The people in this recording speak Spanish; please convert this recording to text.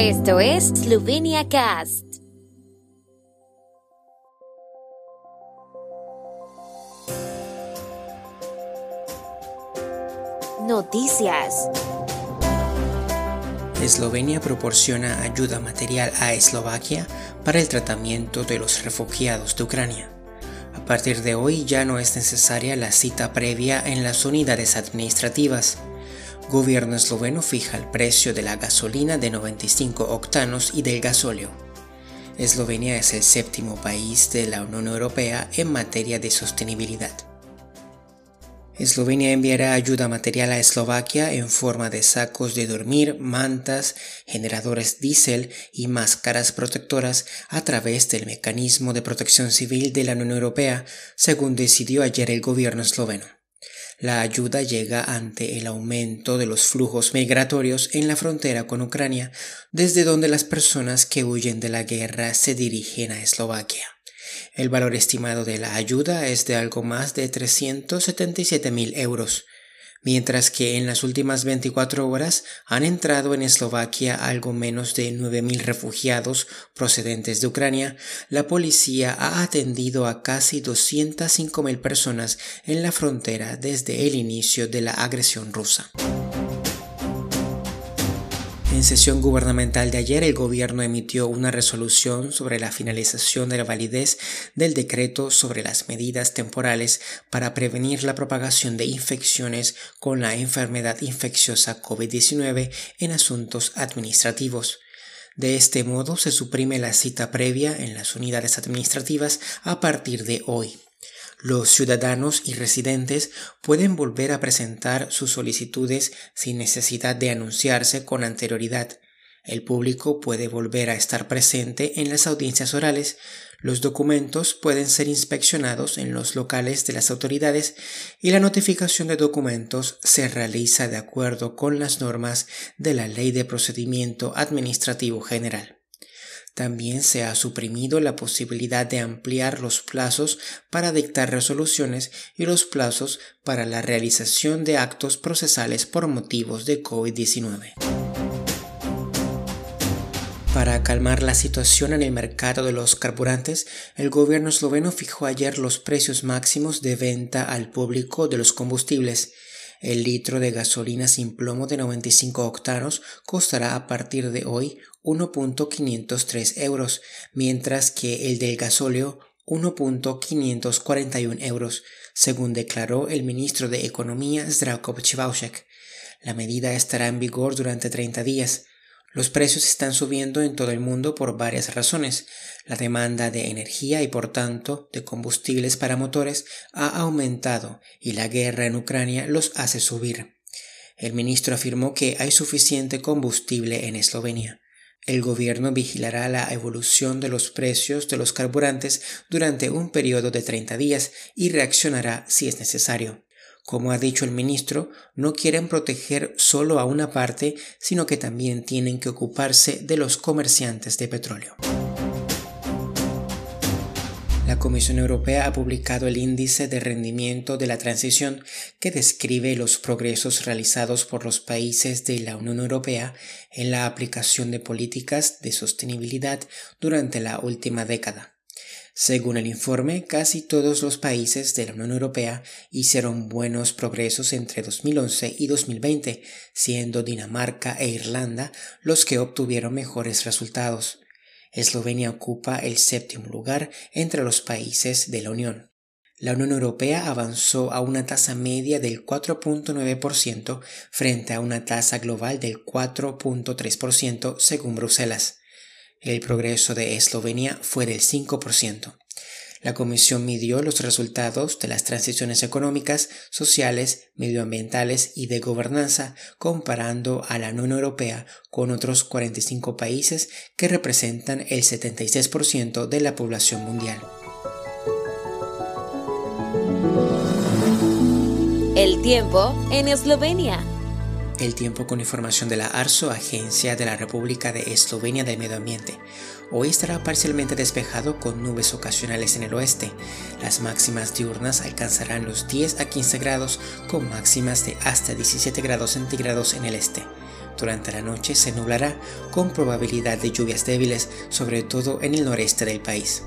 Esto es Slovenia Cast. Noticias. Eslovenia proporciona ayuda material a Eslovaquia para el tratamiento de los refugiados de Ucrania. A partir de hoy ya no es necesaria la cita previa en las unidades administrativas. Gobierno esloveno fija el precio de la gasolina de 95 octanos y del gasóleo. Eslovenia es el séptimo país de la Unión Europea en materia de sostenibilidad. Eslovenia enviará ayuda material a Eslovaquia en forma de sacos de dormir, mantas, generadores diésel y máscaras protectoras a través del mecanismo de protección civil de la Unión Europea, según decidió ayer el gobierno esloveno. La ayuda llega ante el aumento de los flujos migratorios en la frontera con Ucrania, desde donde las personas que huyen de la guerra se dirigen a Eslovaquia. El valor estimado de la ayuda es de algo más de 377 mil euros mientras que en las últimas 24 horas han entrado en Eslovaquia algo menos de 9.000 refugiados procedentes de Ucrania, la policía ha atendido a casi 205.000 personas en la frontera desde el inicio de la agresión rusa. En sesión gubernamental de ayer, el gobierno emitió una resolución sobre la finalización de la validez del decreto sobre las medidas temporales para prevenir la propagación de infecciones con la enfermedad infecciosa COVID-19 en asuntos administrativos. De este modo se suprime la cita previa en las unidades administrativas a partir de hoy. Los ciudadanos y residentes pueden volver a presentar sus solicitudes sin necesidad de anunciarse con anterioridad. El público puede volver a estar presente en las audiencias orales, los documentos pueden ser inspeccionados en los locales de las autoridades y la notificación de documentos se realiza de acuerdo con las normas de la Ley de Procedimiento Administrativo General. También se ha suprimido la posibilidad de ampliar los plazos para dictar resoluciones y los plazos para la realización de actos procesales por motivos de COVID-19. Para calmar la situación en el mercado de los carburantes, el gobierno esloveno fijó ayer los precios máximos de venta al público de los combustibles. El litro de gasolina sin plomo de 95 octanos costará a partir de hoy 1.503 euros, mientras que el del gasóleo 1.541 euros, según declaró el ministro de Economía Zdravko Chivaushek. La medida estará en vigor durante 30 días. Los precios están subiendo en todo el mundo por varias razones. La demanda de energía y por tanto de combustibles para motores ha aumentado y la guerra en Ucrania los hace subir. El ministro afirmó que hay suficiente combustible en Eslovenia. El gobierno vigilará la evolución de los precios de los carburantes durante un periodo de 30 días y reaccionará si es necesario. Como ha dicho el ministro, no quieren proteger solo a una parte, sino que también tienen que ocuparse de los comerciantes de petróleo. La Comisión Europea ha publicado el índice de rendimiento de la transición que describe los progresos realizados por los países de la Unión Europea en la aplicación de políticas de sostenibilidad durante la última década. Según el informe, casi todos los países de la Unión Europea hicieron buenos progresos entre 2011 y 2020, siendo Dinamarca e Irlanda los que obtuvieron mejores resultados. Eslovenia ocupa el séptimo lugar entre los países de la Unión. La Unión Europea avanzó a una tasa media del 4.9% frente a una tasa global del 4.3% según Bruselas. El progreso de Eslovenia fue del 5%. La Comisión midió los resultados de las transiciones económicas, sociales, medioambientales y de gobernanza comparando a la Unión Europea con otros 45 países que representan el 76% de la población mundial. El tiempo en Eslovenia. El tiempo con información de la ARSO, Agencia de la República de Eslovenia del Medio Ambiente. Hoy estará parcialmente despejado con nubes ocasionales en el oeste. Las máximas diurnas alcanzarán los 10 a 15 grados con máximas de hasta 17 grados centígrados en el este. Durante la noche se nublará con probabilidad de lluvias débiles, sobre todo en el noreste del país.